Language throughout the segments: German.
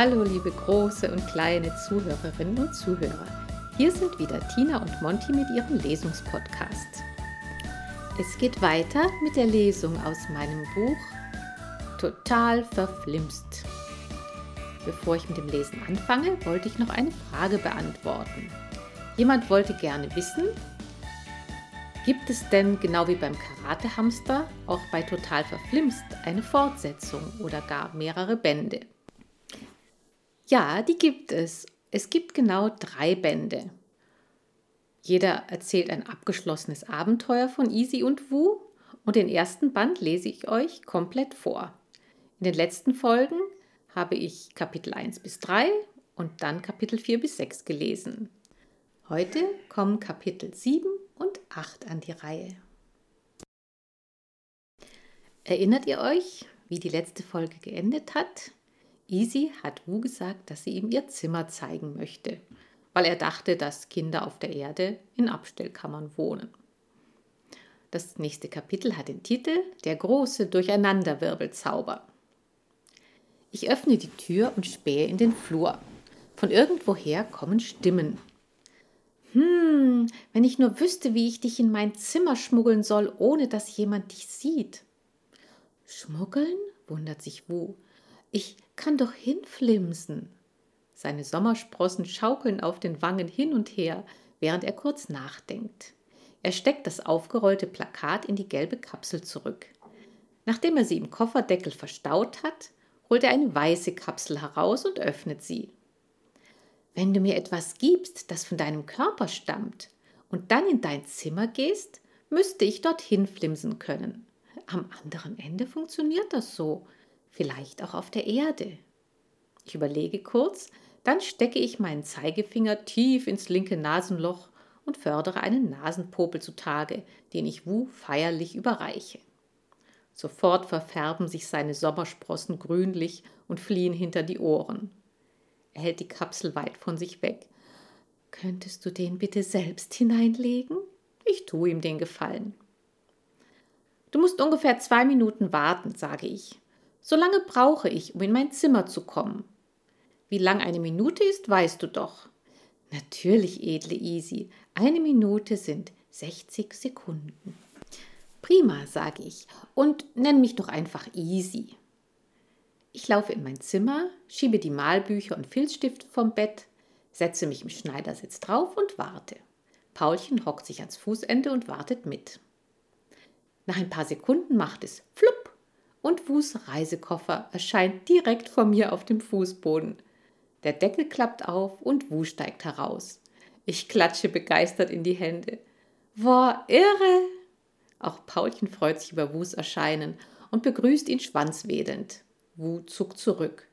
Hallo liebe große und kleine Zuhörerinnen und Zuhörer. Hier sind wieder Tina und Monty mit ihrem Lesungspodcast. Es geht weiter mit der Lesung aus meinem Buch Total verflimst. Bevor ich mit dem Lesen anfange, wollte ich noch eine Frage beantworten. Jemand wollte gerne wissen, gibt es denn genau wie beim Karatehamster auch bei Total verflimst eine Fortsetzung oder gar mehrere Bände? Ja, die gibt es. Es gibt genau drei Bände. Jeder erzählt ein abgeschlossenes Abenteuer von Easy und Wu und den ersten Band lese ich euch komplett vor. In den letzten Folgen habe ich Kapitel 1 bis 3 und dann Kapitel 4 bis 6 gelesen. Heute kommen Kapitel 7 und 8 an die Reihe. Erinnert ihr euch, wie die letzte Folge geendet hat? Easy hat Wu gesagt, dass sie ihm ihr Zimmer zeigen möchte weil er dachte, dass Kinder auf der Erde in Abstellkammern wohnen. Das nächste Kapitel hat den Titel Der große Durcheinanderwirbelzauber. Ich öffne die Tür und spähe in den Flur. Von irgendwoher kommen Stimmen. Hm, wenn ich nur wüsste, wie ich dich in mein Zimmer schmuggeln soll, ohne dass jemand dich sieht. Schmuggeln? wundert sich Wu. Ich kann doch hinflimsen. Seine Sommersprossen schaukeln auf den Wangen hin und her, während er kurz nachdenkt. Er steckt das aufgerollte Plakat in die gelbe Kapsel zurück. Nachdem er sie im Kofferdeckel verstaut hat, holt er eine weiße Kapsel heraus und öffnet sie. Wenn du mir etwas gibst, das von deinem Körper stammt, und dann in dein Zimmer gehst, müsste ich dorthin flimsen können. Am anderen Ende funktioniert das so, vielleicht auch auf der Erde. Ich überlege kurz, dann stecke ich meinen Zeigefinger tief ins linke Nasenloch und fördere einen Nasenpopel zutage, den ich Wu feierlich überreiche. Sofort verfärben sich seine Sommersprossen grünlich und fliehen hinter die Ohren. Er hält die Kapsel weit von sich weg. Könntest du den bitte selbst hineinlegen? Ich tue ihm den Gefallen. Du musst ungefähr zwei Minuten warten, sage ich. So lange brauche ich, um in mein Zimmer zu kommen. Wie lang eine Minute ist, weißt du doch. Natürlich, edle Easy. Eine Minute sind 60 Sekunden. Prima, sage ich, und nenn mich doch einfach Easy. Ich laufe in mein Zimmer, schiebe die Malbücher und Filzstifte vom Bett, setze mich im Schneidersitz drauf und warte. Paulchen hockt sich ans Fußende und wartet mit. Nach ein paar Sekunden macht es flupp und Wus Reisekoffer erscheint direkt vor mir auf dem Fußboden. Der Deckel klappt auf und Wu steigt heraus. Ich klatsche begeistert in die Hände. War irre! Auch Paulchen freut sich über Wus Erscheinen und begrüßt ihn schwanzwedelnd. Wu zuckt zurück.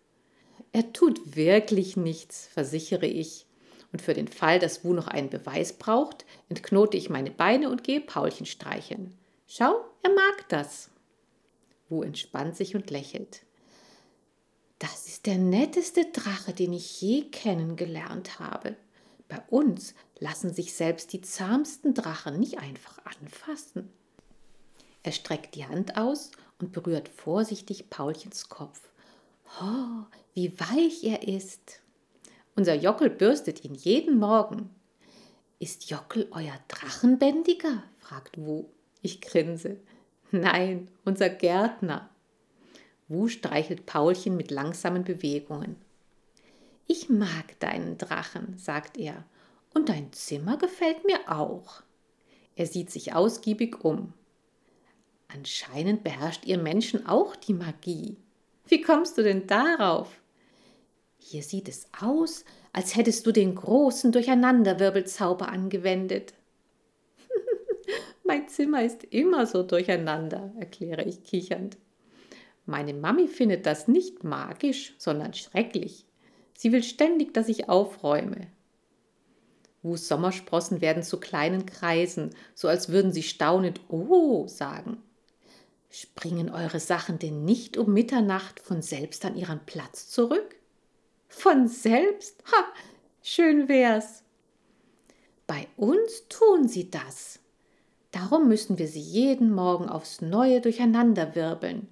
Er tut wirklich nichts, versichere ich. Und für den Fall, dass Wu noch einen Beweis braucht, entknote ich meine Beine und gehe Paulchen streicheln. Schau, er mag das. Wu entspannt sich und lächelt. Das ist der netteste Drache, den ich je kennengelernt habe. Bei uns lassen sich selbst die zahmsten Drachen nicht einfach anfassen. Er streckt die Hand aus und berührt vorsichtig Paulchens Kopf. Oh, wie weich er ist. Unser Jockel bürstet ihn jeden Morgen. Ist Jockel euer Drachenbändiger? fragt Wu. Ich grinse. Nein, unser Gärtner. Wu streichelt Paulchen mit langsamen Bewegungen. Ich mag deinen Drachen, sagt er, und dein Zimmer gefällt mir auch. Er sieht sich ausgiebig um. Anscheinend beherrscht ihr Menschen auch die Magie. Wie kommst du denn darauf? Hier sieht es aus, als hättest du den großen Durcheinanderwirbelzauber angewendet. Mein Zimmer ist immer so durcheinander, erkläre ich kichernd. Meine Mami findet das nicht magisch, sondern schrecklich. Sie will ständig, dass ich aufräume. Wus Sommersprossen werden zu kleinen Kreisen, so als würden sie staunend Oh sagen. Springen eure Sachen denn nicht um Mitternacht von selbst an ihren Platz zurück? Von selbst? Ha, schön wär's. Bei uns tun sie das. Darum müssen wir sie jeden Morgen aufs Neue durcheinanderwirbeln,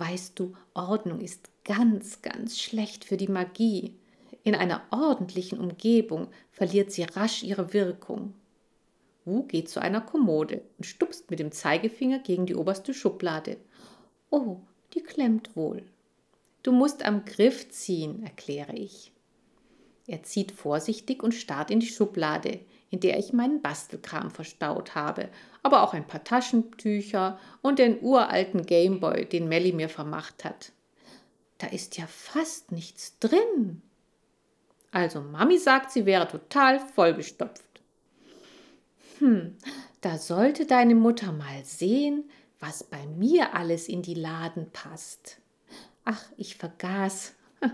Weißt du, Ordnung ist ganz, ganz schlecht für die Magie. In einer ordentlichen Umgebung verliert sie rasch ihre Wirkung. Wu geht zu einer Kommode und stupst mit dem Zeigefinger gegen die oberste Schublade. Oh, die klemmt wohl. Du musst am Griff ziehen, erkläre ich. Er zieht vorsichtig und starrt in die Schublade, in der ich meinen Bastelkram verstaut habe, aber auch ein paar Taschentücher und den uralten Gameboy, den Melly mir vermacht hat. Da ist ja fast nichts drin. Also Mami sagt, sie wäre total vollgestopft. Hm, da sollte deine Mutter mal sehen, was bei mir alles in die Laden passt. Ach, ich vergaß.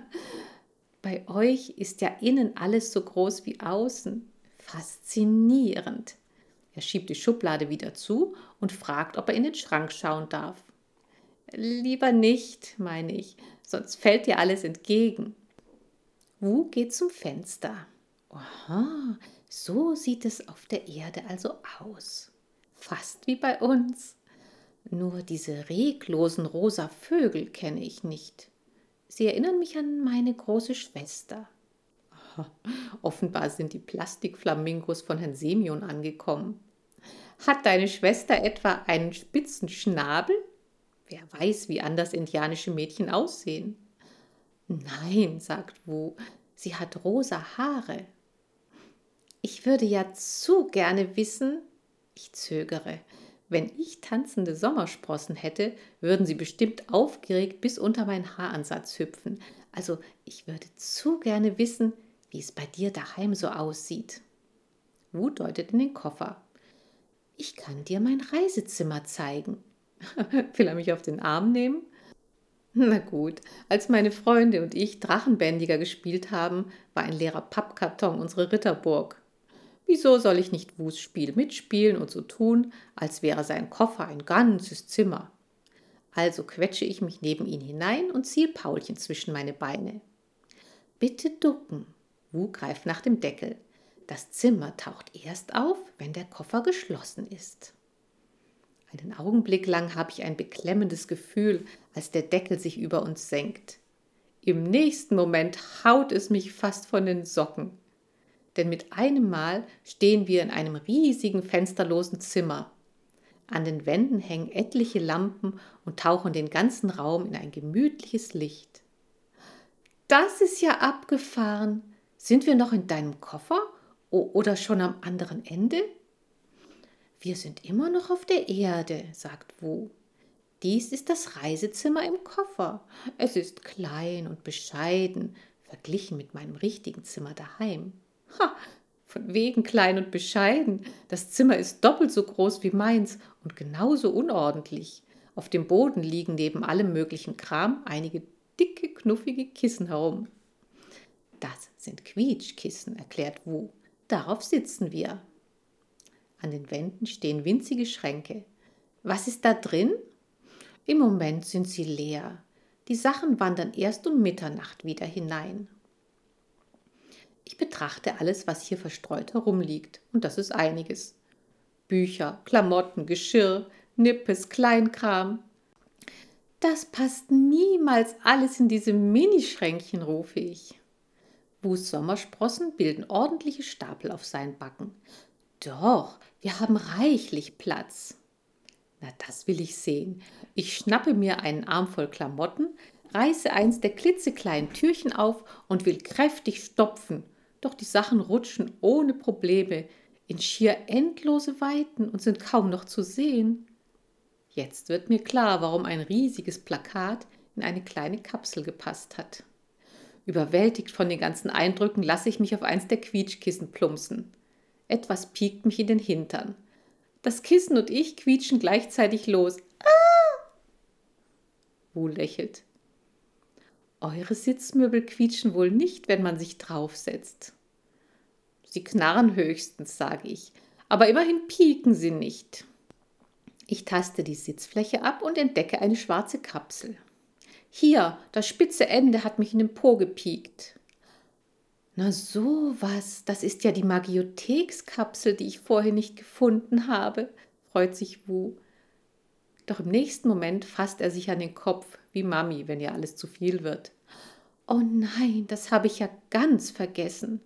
Bei euch ist ja innen alles so groß wie außen. Faszinierend. Er schiebt die Schublade wieder zu und fragt, ob er in den Schrank schauen darf. Lieber nicht, meine ich, sonst fällt dir alles entgegen. Wu geht zum Fenster. Aha, so sieht es auf der Erde also aus. Fast wie bei uns. Nur diese reglosen rosa Vögel kenne ich nicht. Sie erinnern mich an meine große Schwester. Offenbar sind die Plastikflamingos von Herrn Semyon angekommen. Hat deine Schwester etwa einen spitzen Schnabel? Wer weiß, wie anders indianische Mädchen aussehen. Nein, sagt Wu, sie hat rosa Haare. Ich würde ja zu gerne wissen, ich zögere, wenn ich tanzende Sommersprossen hätte, würden sie bestimmt aufgeregt bis unter meinen Haaransatz hüpfen. Also ich würde zu gerne wissen, wie es bei dir daheim so aussieht. Wu deutet in den Koffer. Ich kann dir mein Reisezimmer zeigen. Will er mich auf den Arm nehmen? Na gut, als meine Freunde und ich Drachenbändiger gespielt haben, war ein leerer Pappkarton unsere Ritterburg. Wieso soll ich nicht Wus Spiel mitspielen und so tun, als wäre sein Koffer ein ganzes Zimmer? Also quetsche ich mich neben ihn hinein und ziehe Paulchen zwischen meine Beine. Bitte ducken. Wu greift nach dem Deckel. Das Zimmer taucht erst auf, wenn der Koffer geschlossen ist. Einen Augenblick lang habe ich ein beklemmendes Gefühl, als der Deckel sich über uns senkt. Im nächsten Moment haut es mich fast von den Socken denn mit einem Mal stehen wir in einem riesigen fensterlosen Zimmer. An den Wänden hängen etliche Lampen und tauchen den ganzen Raum in ein gemütliches Licht. Das ist ja abgefahren. Sind wir noch in deinem Koffer oder schon am anderen Ende? Wir sind immer noch auf der Erde, sagt Wu. Dies ist das Reisezimmer im Koffer. Es ist klein und bescheiden, verglichen mit meinem richtigen Zimmer daheim. Ha, von wegen klein und bescheiden. Das Zimmer ist doppelt so groß wie meins und genauso unordentlich. Auf dem Boden liegen neben allem möglichen Kram einige dicke, knuffige Kissen herum. Das sind Quietschkissen, erklärt Wu. Darauf sitzen wir. An den Wänden stehen winzige Schränke. Was ist da drin? Im Moment sind sie leer. Die Sachen wandern erst um Mitternacht wieder hinein. Ich betrachte alles, was hier verstreut herumliegt, und das ist einiges. Bücher, Klamotten, Geschirr, Nippes, Kleinkram. Das passt niemals alles in diese Minischränkchen, rufe ich. Wus Sommersprossen bilden ordentliche Stapel auf seinen Backen. Doch, wir haben reichlich Platz. Na, das will ich sehen. Ich schnappe mir einen Arm voll Klamotten, reiße eins der klitzekleinen Türchen auf und will kräftig stopfen doch die Sachen rutschen ohne Probleme in schier endlose Weiten und sind kaum noch zu sehen. Jetzt wird mir klar, warum ein riesiges Plakat in eine kleine Kapsel gepasst hat. Überwältigt von den ganzen Eindrücken lasse ich mich auf eins der Quietschkissen plumpsen. Etwas piekt mich in den Hintern. Das Kissen und ich quietschen gleichzeitig los. Ah! Wu lächelt. Eure Sitzmöbel quietschen wohl nicht, wenn man sich draufsetzt. Sie knarren höchstens, sage ich, aber immerhin pieken sie nicht. Ich taste die Sitzfläche ab und entdecke eine schwarze Kapsel. Hier, das spitze Ende hat mich in den Po gepiekt. Na so was, das ist ja die Magiothekskapsel, die ich vorher nicht gefunden habe, freut sich Wu. Doch im nächsten Moment fasst er sich an den Kopf, wie Mami, wenn ihr alles zu viel wird. Oh nein, das habe ich ja ganz vergessen.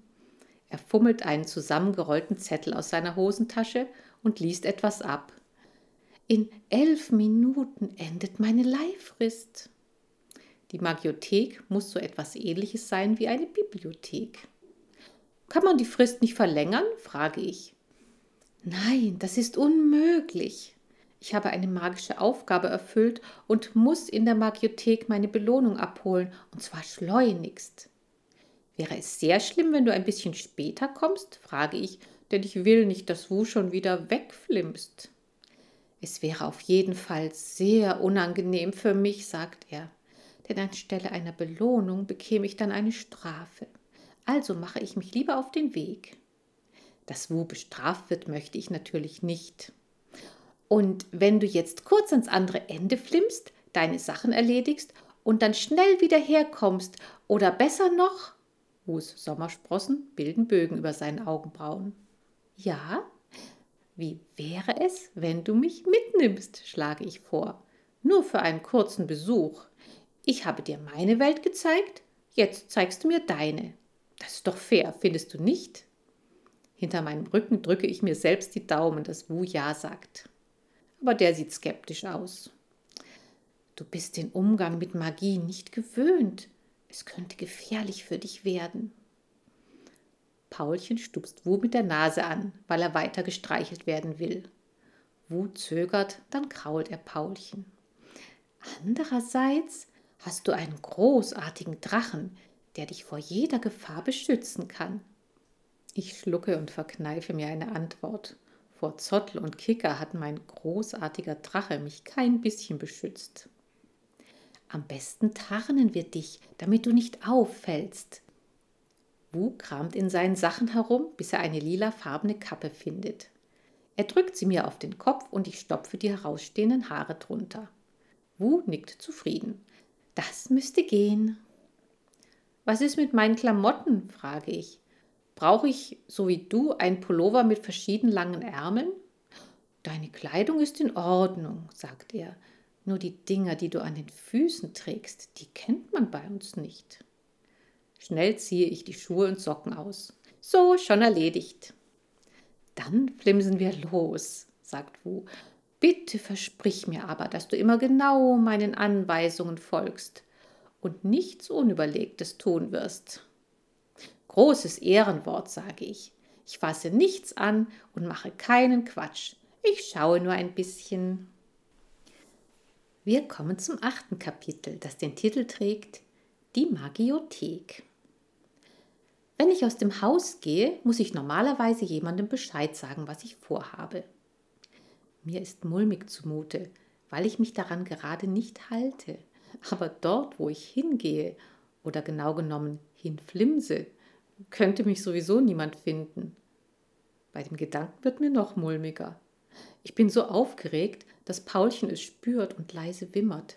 Er fummelt einen zusammengerollten Zettel aus seiner Hosentasche und liest etwas ab. In elf Minuten endet meine Leihfrist. Die Magiothek muss so etwas ähnliches sein wie eine Bibliothek. Kann man die Frist nicht verlängern? frage ich. Nein, das ist unmöglich. Ich habe eine magische Aufgabe erfüllt und muss in der Magiothek meine Belohnung abholen, und zwar schleunigst. Wäre es sehr schlimm, wenn du ein bisschen später kommst? frage ich, denn ich will nicht, dass Wu schon wieder wegflimmst. Es wäre auf jeden Fall sehr unangenehm für mich, sagt er, denn anstelle einer Belohnung bekäme ich dann eine Strafe. Also mache ich mich lieber auf den Weg. Dass Wu bestraft wird, möchte ich natürlich nicht. Und wenn du jetzt kurz ans andere Ende flimmst, deine Sachen erledigst und dann schnell wieder herkommst oder besser noch, Hus Sommersprossen bilden Bögen über seinen Augenbrauen. Ja, wie wäre es, wenn du mich mitnimmst, schlage ich vor. Nur für einen kurzen Besuch. Ich habe dir meine Welt gezeigt, jetzt zeigst du mir deine. Das ist doch fair, findest du nicht? Hinter meinem Rücken drücke ich mir selbst die Daumen, dass Wu Ja sagt aber der sieht skeptisch aus. Du bist den Umgang mit Magie nicht gewöhnt. Es könnte gefährlich für dich werden. Paulchen stupst Wu mit der Nase an, weil er weiter gestreichelt werden will. Wu zögert, dann krault er Paulchen. Andererseits hast du einen großartigen Drachen, der dich vor jeder Gefahr beschützen kann. Ich schlucke und verkneife mir eine Antwort. Vor Zottel und Kicker hat mein großartiger Drache mich kein bisschen beschützt. Am besten tarnen wir dich, damit du nicht auffällst. Wu kramt in seinen Sachen herum, bis er eine lilafarbene Kappe findet. Er drückt sie mir auf den Kopf und ich stopfe die herausstehenden Haare drunter. Wu nickt zufrieden. Das müsste gehen. Was ist mit meinen Klamotten? frage ich. Brauche ich, so wie du, ein Pullover mit verschiedenen langen Ärmeln? Deine Kleidung ist in Ordnung, sagt er. Nur die Dinger, die du an den Füßen trägst, die kennt man bei uns nicht. Schnell ziehe ich die Schuhe und Socken aus. So, schon erledigt. Dann flimsen wir los, sagt Wu. Bitte versprich mir aber, dass du immer genau meinen Anweisungen folgst und nichts Unüberlegtes tun wirst. Großes Ehrenwort, sage ich. Ich fasse nichts an und mache keinen Quatsch. Ich schaue nur ein bisschen. Wir kommen zum achten Kapitel, das den Titel trägt Die Magiothek. Wenn ich aus dem Haus gehe, muss ich normalerweise jemandem Bescheid sagen, was ich vorhabe. Mir ist mulmig zumute, weil ich mich daran gerade nicht halte. Aber dort, wo ich hingehe, oder genau genommen hinflimse, könnte mich sowieso niemand finden. Bei dem Gedanken wird mir noch mulmiger. Ich bin so aufgeregt, dass Paulchen es spürt und leise wimmert.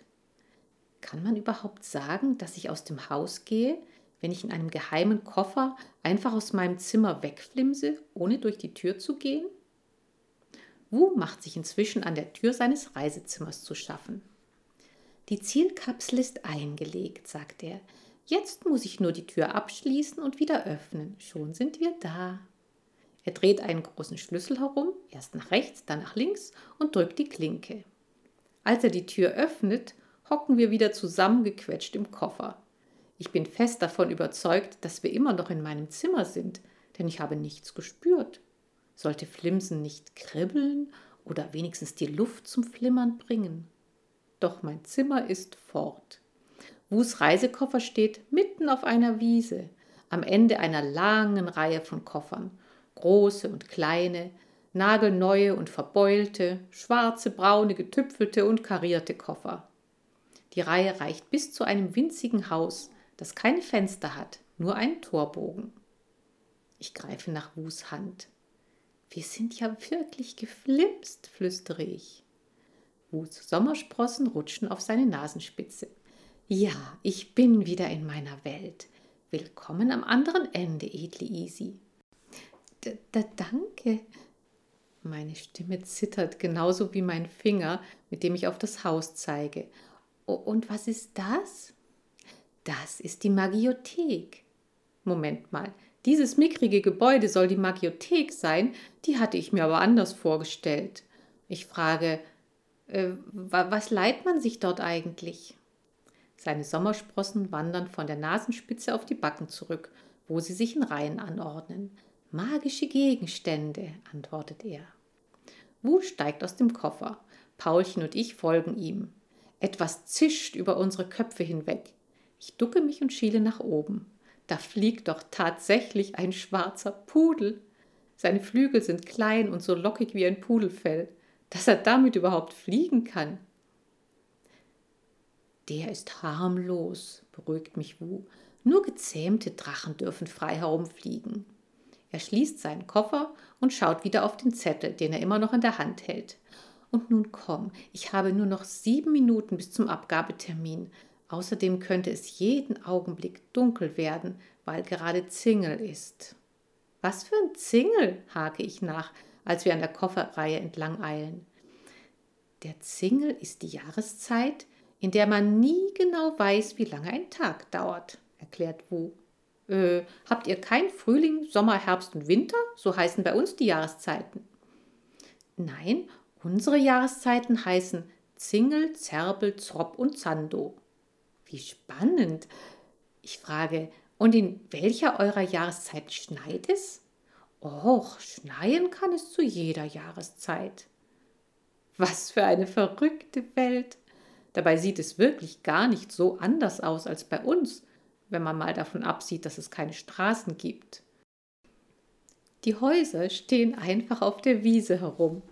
Kann man überhaupt sagen, dass ich aus dem Haus gehe, wenn ich in einem geheimen Koffer einfach aus meinem Zimmer wegflimse, ohne durch die Tür zu gehen? Wu macht sich inzwischen an der Tür seines Reisezimmers zu schaffen. Die Zielkapsel ist eingelegt, sagt er. Jetzt muss ich nur die Tür abschließen und wieder öffnen. Schon sind wir da. Er dreht einen großen Schlüssel herum, erst nach rechts, dann nach links und drückt die Klinke. Als er die Tür öffnet, hocken wir wieder zusammengequetscht im Koffer. Ich bin fest davon überzeugt, dass wir immer noch in meinem Zimmer sind, denn ich habe nichts gespürt. Sollte Flimsen nicht kribbeln oder wenigstens die Luft zum Flimmern bringen? Doch mein Zimmer ist fort. Wus Reisekoffer steht mitten auf einer Wiese, am Ende einer langen Reihe von Koffern, große und kleine, nagelneue und verbeulte, schwarze, braune, getüpfelte und karierte Koffer. Die Reihe reicht bis zu einem winzigen Haus, das keine Fenster hat, nur einen Torbogen. Ich greife nach Wus Hand. Wir sind ja wirklich geflimst, flüstere ich. Wus Sommersprossen rutschen auf seine Nasenspitze. Ja, ich bin wieder in meiner Welt. Willkommen am anderen Ende, edle Easy. D -d danke. Meine Stimme zittert genauso wie mein Finger, mit dem ich auf das Haus zeige. Und was ist das? Das ist die Magiothek. Moment mal, dieses mickrige Gebäude soll die Magiothek sein, die hatte ich mir aber anders vorgestellt. Ich frage, äh, was leiht man sich dort eigentlich? Seine Sommersprossen wandern von der Nasenspitze auf die Backen zurück, wo sie sich in Reihen anordnen. Magische Gegenstände, antwortet er. Wu steigt aus dem Koffer. Paulchen und ich folgen ihm. Etwas zischt über unsere Köpfe hinweg. Ich ducke mich und schiele nach oben. Da fliegt doch tatsächlich ein schwarzer Pudel. Seine Flügel sind klein und so lockig wie ein Pudelfell. Dass er damit überhaupt fliegen kann. Der ist harmlos, beruhigt mich Wu. Nur gezähmte Drachen dürfen frei herumfliegen. Er schließt seinen Koffer und schaut wieder auf den Zettel, den er immer noch in der Hand hält. Und nun komm, ich habe nur noch sieben Minuten bis zum Abgabetermin. Außerdem könnte es jeden Augenblick dunkel werden, weil gerade Zingel ist. Was für ein Zingel? hake ich nach, als wir an der Kofferreihe entlang eilen. Der Zingel ist die Jahreszeit, in der man nie genau weiß, wie lange ein Tag dauert, erklärt Wu. Äh, habt ihr kein Frühling, Sommer, Herbst und Winter? So heißen bei uns die Jahreszeiten. Nein, Unsere Jahreszeiten heißen Zingel, Zerbel, Zropp und Zando. Wie spannend. Ich frage, und in welcher eurer Jahreszeit schneit es? Och, schneien kann es zu jeder Jahreszeit. Was für eine verrückte Welt. Dabei sieht es wirklich gar nicht so anders aus als bei uns, wenn man mal davon absieht, dass es keine Straßen gibt. Die Häuser stehen einfach auf der Wiese herum.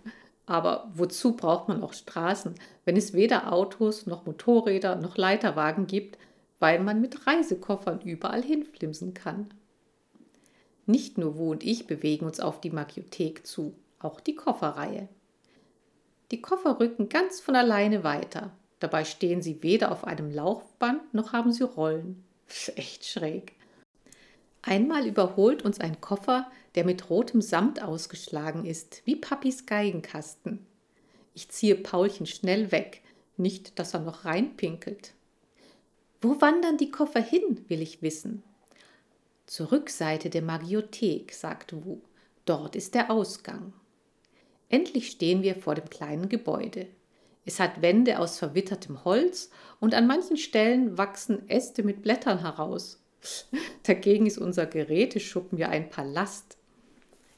Aber wozu braucht man auch Straßen, wenn es weder Autos noch Motorräder noch Leiterwagen gibt, weil man mit Reisekoffern überall hinflimsen kann? Nicht nur Wu und ich bewegen uns auf die Magiothek zu, auch die Kofferreihe. Die Koffer rücken ganz von alleine weiter. Dabei stehen sie weder auf einem Laufband noch haben sie Rollen. Echt schräg. Einmal überholt uns ein Koffer, der mit rotem Samt ausgeschlagen ist, wie Papis Geigenkasten. Ich ziehe Paulchen schnell weg, nicht, dass er noch reinpinkelt. Wo wandern die Koffer hin, will ich wissen. Zur Rückseite der Magiothek, sagt Wu. Dort ist der Ausgang. Endlich stehen wir vor dem kleinen Gebäude. Es hat Wände aus verwittertem Holz und an manchen Stellen wachsen Äste mit Blättern heraus. Dagegen ist unser Geräteschuppen ja ein Palast.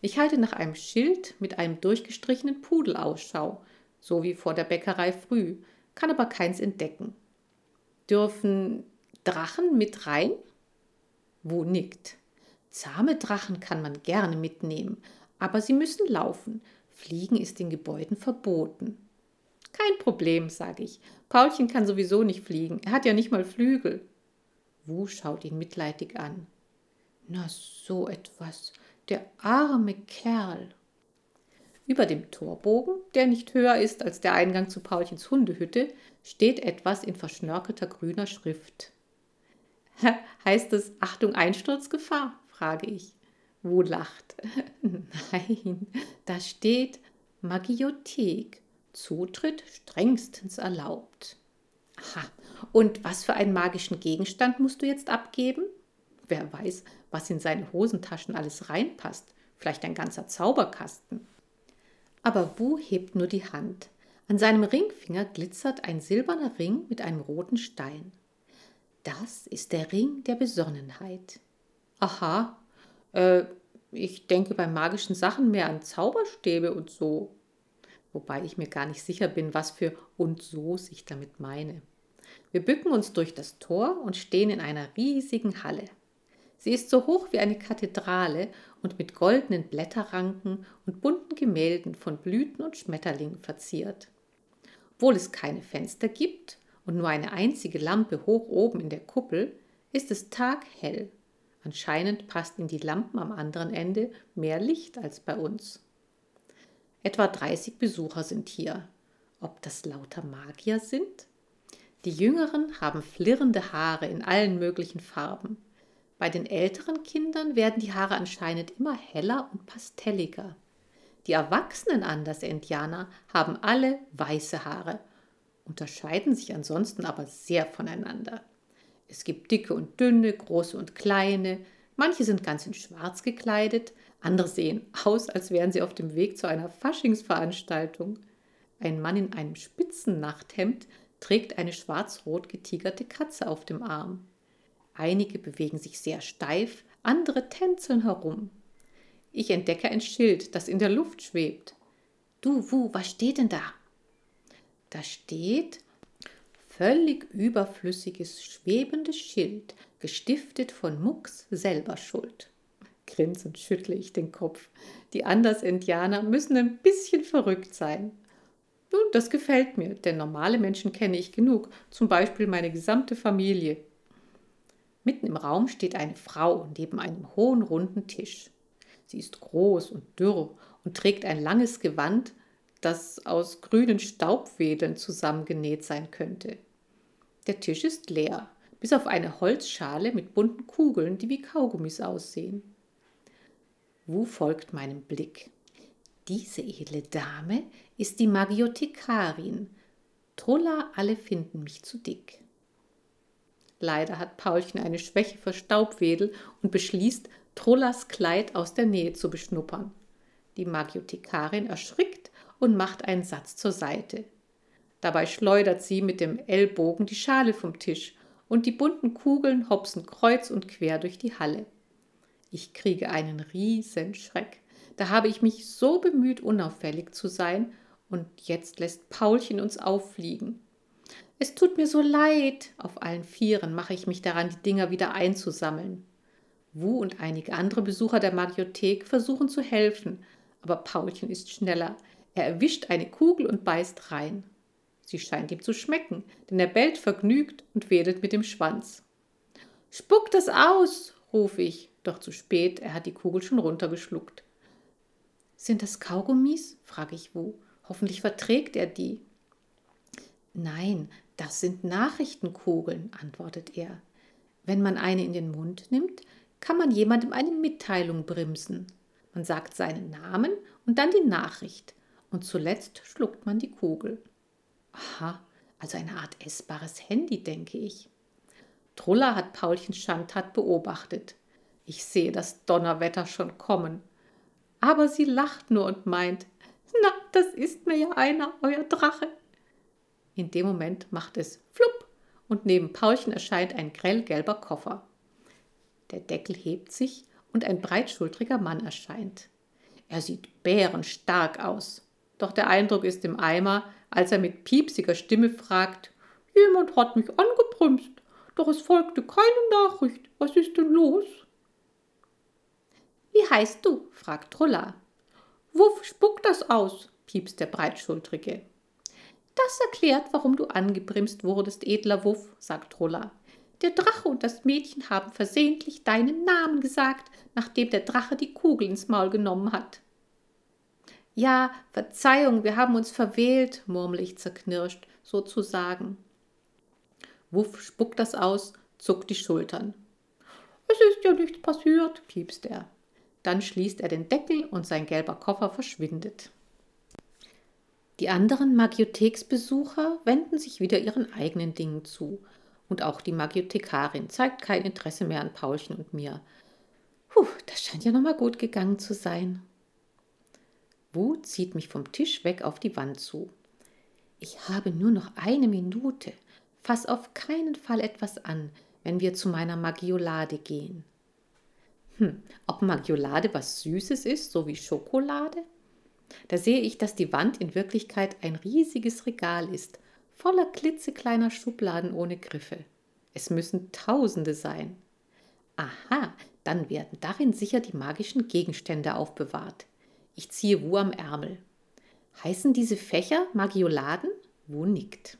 Ich halte nach einem Schild mit einem durchgestrichenen Pudel Ausschau, so wie vor der Bäckerei früh, kann aber keins entdecken. Dürfen Drachen mit rein? Wo nickt? Zahme Drachen kann man gerne mitnehmen, aber sie müssen laufen. Fliegen ist in Gebäuden verboten. Kein Problem, sage ich. Paulchen kann sowieso nicht fliegen. Er hat ja nicht mal Flügel. Wu schaut ihn mitleidig an. Na, so etwas. Der arme Kerl. Über dem Torbogen, der nicht höher ist als der Eingang zu Paulchens Hundehütte, steht etwas in verschnörkelter grüner Schrift. Heißt es Achtung Einsturzgefahr? frage ich. Wu lacht. Nein, da steht Magiothek. Zutritt strengstens erlaubt. Aha, und was für einen magischen Gegenstand musst du jetzt abgeben? Wer weiß, was in seine Hosentaschen alles reinpasst. Vielleicht ein ganzer Zauberkasten. Aber Wu hebt nur die Hand. An seinem Ringfinger glitzert ein silberner Ring mit einem roten Stein. Das ist der Ring der Besonnenheit. Aha, äh, ich denke bei magischen Sachen mehr an Zauberstäbe und so. Wobei ich mir gar nicht sicher bin, was für und so ich damit meine. Wir bücken uns durch das Tor und stehen in einer riesigen Halle. Sie ist so hoch wie eine Kathedrale und mit goldenen Blätterranken und bunten Gemälden von Blüten und Schmetterlingen verziert. Obwohl es keine Fenster gibt und nur eine einzige Lampe hoch oben in der Kuppel, ist es taghell. Anscheinend passt in die Lampen am anderen Ende mehr Licht als bei uns. Etwa 30 Besucher sind hier. Ob das lauter Magier sind? Die Jüngeren haben flirrende Haare in allen möglichen Farben. Bei den älteren Kindern werden die Haare anscheinend immer heller und pastelliger. Die Erwachsenen Andersindianer haben alle weiße Haare unterscheiden sich ansonsten aber sehr voneinander. Es gibt dicke und dünne, große und kleine, manche sind ganz in schwarz gekleidet, andere sehen aus, als wären sie auf dem Weg zu einer Faschingsveranstaltung. Ein Mann in einem Spitzennachthemd trägt eine schwarz-rot getigerte Katze auf dem Arm. Einige bewegen sich sehr steif, andere tänzeln herum. Ich entdecke ein Schild, das in der Luft schwebt. Du, Wu, was steht denn da? Da steht völlig überflüssiges, schwebendes Schild, gestiftet von Mucks selber schuld. Grinsend schüttle ich den Kopf. Die Anders-Indianer müssen ein bisschen verrückt sein. Nun, das gefällt mir, denn normale Menschen kenne ich genug, zum Beispiel meine gesamte Familie. Mitten im Raum steht eine Frau neben einem hohen runden Tisch. Sie ist groß und dürr und trägt ein langes Gewand, das aus grünen Staubwedeln zusammengenäht sein könnte. Der Tisch ist leer, bis auf eine Holzschale mit bunten Kugeln, die wie Kaugummis aussehen. Wu folgt meinem Blick. Diese edle Dame ist die Magiothekarin. Trulla, alle finden mich zu dick. Leider hat Paulchen eine Schwäche für Staubwedel und beschließt, Trullas Kleid aus der Nähe zu beschnuppern. Die Magiothekarin erschrickt und macht einen Satz zur Seite. Dabei schleudert sie mit dem Ellbogen die Schale vom Tisch und die bunten Kugeln hopsen kreuz und quer durch die Halle. Ich kriege einen riesen Schreck. Da habe ich mich so bemüht, unauffällig zu sein, und jetzt lässt Paulchen uns auffliegen. Es tut mir so leid. Auf allen Vieren mache ich mich daran, die Dinger wieder einzusammeln. Wu und einige andere Besucher der Magiothek versuchen zu helfen, aber Paulchen ist schneller. Er erwischt eine Kugel und beißt rein. Sie scheint ihm zu schmecken, denn er bellt vergnügt und wedelt mit dem Schwanz. Spuck das aus, rufe ich, doch zu spät, er hat die Kugel schon runtergeschluckt. Sind das Kaugummis? frage ich Wu. Hoffentlich verträgt er die. Nein, das sind Nachrichtenkugeln, antwortet er. Wenn man eine in den Mund nimmt, kann man jemandem eine Mitteilung bremsen. Man sagt seinen Namen und dann die Nachricht und zuletzt schluckt man die Kugel. Aha, also eine Art essbares Handy, denke ich. Trulla hat Paulchen Schandtat beobachtet. Ich sehe das Donnerwetter schon kommen. Aber sie lacht nur und meint, na, das ist mir ja einer, euer Drache. In dem Moment macht es flupp und neben Paulchen erscheint ein grellgelber Koffer. Der Deckel hebt sich und ein breitschultriger Mann erscheint. Er sieht bärenstark aus. Doch der Eindruck ist im Eimer, als er mit piepsiger Stimme fragt: Jemand hat mich angebremst, doch es folgte keine Nachricht. Was ist denn los? Wie heißt du? fragt Trulla. Wuff spuckt das aus, piepst der Breitschultrige. Das erklärt, warum du angebremst wurdest, edler Wuff, sagt Trulla. Der Drache und das Mädchen haben versehentlich deinen Namen gesagt, nachdem der Drache die Kugel ins Maul genommen hat. Ja, Verzeihung, wir haben uns verwählt, murmel ich zerknirscht, sozusagen. Wuff spuckt das aus, zuckt die Schultern. Es ist ja nichts passiert, piepst er. Dann schließt er den Deckel und sein gelber Koffer verschwindet. Die anderen Magiotheksbesucher wenden sich wieder ihren eigenen Dingen zu. Und auch die Magiothekarin zeigt kein Interesse mehr an Paulchen und mir. Puh, das scheint ja nochmal gut gegangen zu sein. Wu zieht mich vom Tisch weg auf die Wand zu. Ich habe nur noch eine Minute. Fass auf keinen Fall etwas an, wenn wir zu meiner Magiolade gehen. Hm, ob Magiolade was Süßes ist, so wie Schokolade? Da sehe ich, dass die Wand in Wirklichkeit ein riesiges Regal ist, voller klitzekleiner Schubladen ohne Griffe. Es müssen Tausende sein. Aha, dann werden darin sicher die magischen Gegenstände aufbewahrt. Ich ziehe Wu am Ärmel. Heißen diese Fächer Magioladen? Wu nickt.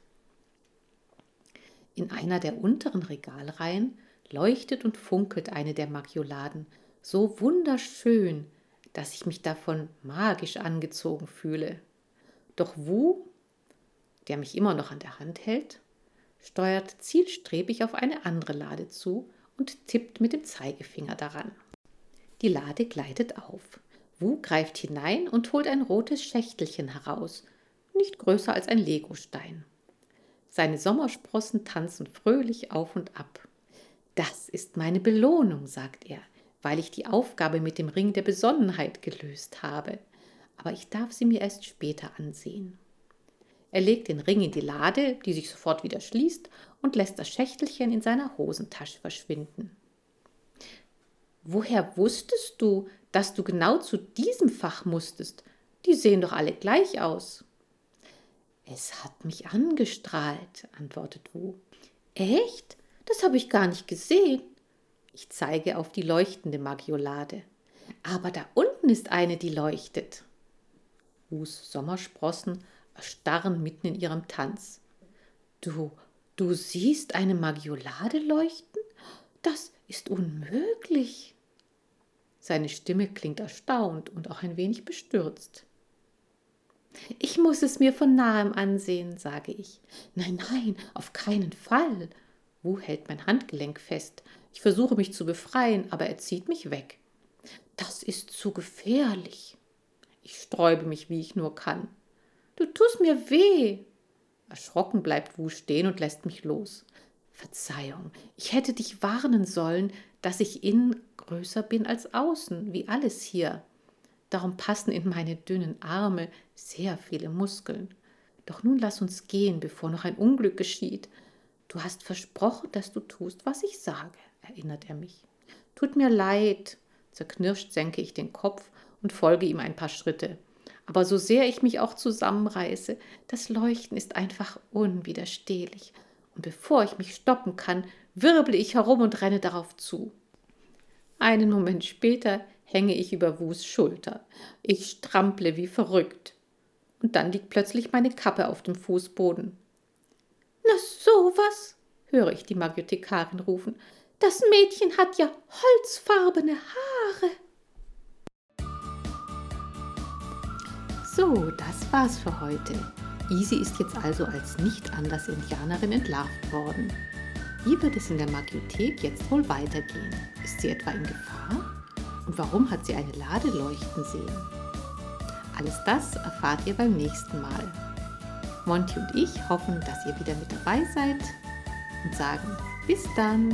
In einer der unteren Regalreihen leuchtet und funkelt eine der Magioladen, so wunderschön, dass ich mich davon magisch angezogen fühle. Doch Wu, der mich immer noch an der Hand hält, steuert zielstrebig auf eine andere Lade zu und tippt mit dem Zeigefinger daran. Die Lade gleitet auf. Wu greift hinein und holt ein rotes Schächtelchen heraus, nicht größer als ein Legostein. Seine Sommersprossen tanzen fröhlich auf und ab. Das ist meine Belohnung, sagt er, weil ich die Aufgabe mit dem Ring der Besonnenheit gelöst habe. Aber ich darf sie mir erst später ansehen. Er legt den Ring in die Lade, die sich sofort wieder schließt, und lässt das Schächtelchen in seiner Hosentasche verschwinden. Woher wusstest du, dass du genau zu diesem Fach musstest? Die sehen doch alle gleich aus. Es hat mich angestrahlt, antwortet Wu. Echt? Das habe ich gar nicht gesehen. Ich zeige auf die leuchtende Magiolade. Aber da unten ist eine, die leuchtet. Wus Sommersprossen erstarren mitten in ihrem Tanz. Du, du siehst eine Magiolade leuchten? Das ist unmöglich. Seine Stimme klingt erstaunt und auch ein wenig bestürzt. Ich muss es mir von nahem ansehen, sage ich. Nein, nein, auf keinen Fall. Wu hält mein Handgelenk fest. Ich versuche mich zu befreien, aber er zieht mich weg. Das ist zu gefährlich. Ich sträube mich, wie ich nur kann. Du tust mir weh. Erschrocken bleibt Wu stehen und lässt mich los. Verzeihung, ich hätte dich warnen sollen, dass ich innen größer bin als außen, wie alles hier. Darum passen in meine dünnen Arme sehr viele Muskeln. Doch nun lass uns gehen, bevor noch ein Unglück geschieht. Du hast versprochen, dass du tust, was ich sage, erinnert er mich. Tut mir leid. Zerknirscht senke ich den Kopf und folge ihm ein paar Schritte. Aber so sehr ich mich auch zusammenreiße, das Leuchten ist einfach unwiderstehlich. Und bevor ich mich stoppen kann, wirble ich herum und renne darauf zu. Einen Moment später hänge ich über Wus Schulter. Ich strample wie verrückt. Und dann liegt plötzlich meine Kappe auf dem Fußboden. Na sowas, höre ich die Magiothekarin rufen. Das Mädchen hat ja holzfarbene Haare. So, das war's für heute. Easy ist jetzt also als nicht anders Indianerin entlarvt worden. Wie wird es in der Magiothek jetzt wohl weitergehen? Ist sie etwa in Gefahr? Und warum hat sie eine Lade leuchten sehen? Alles das erfahrt ihr beim nächsten Mal. Monty und ich hoffen, dass ihr wieder mit dabei seid und sagen bis dann.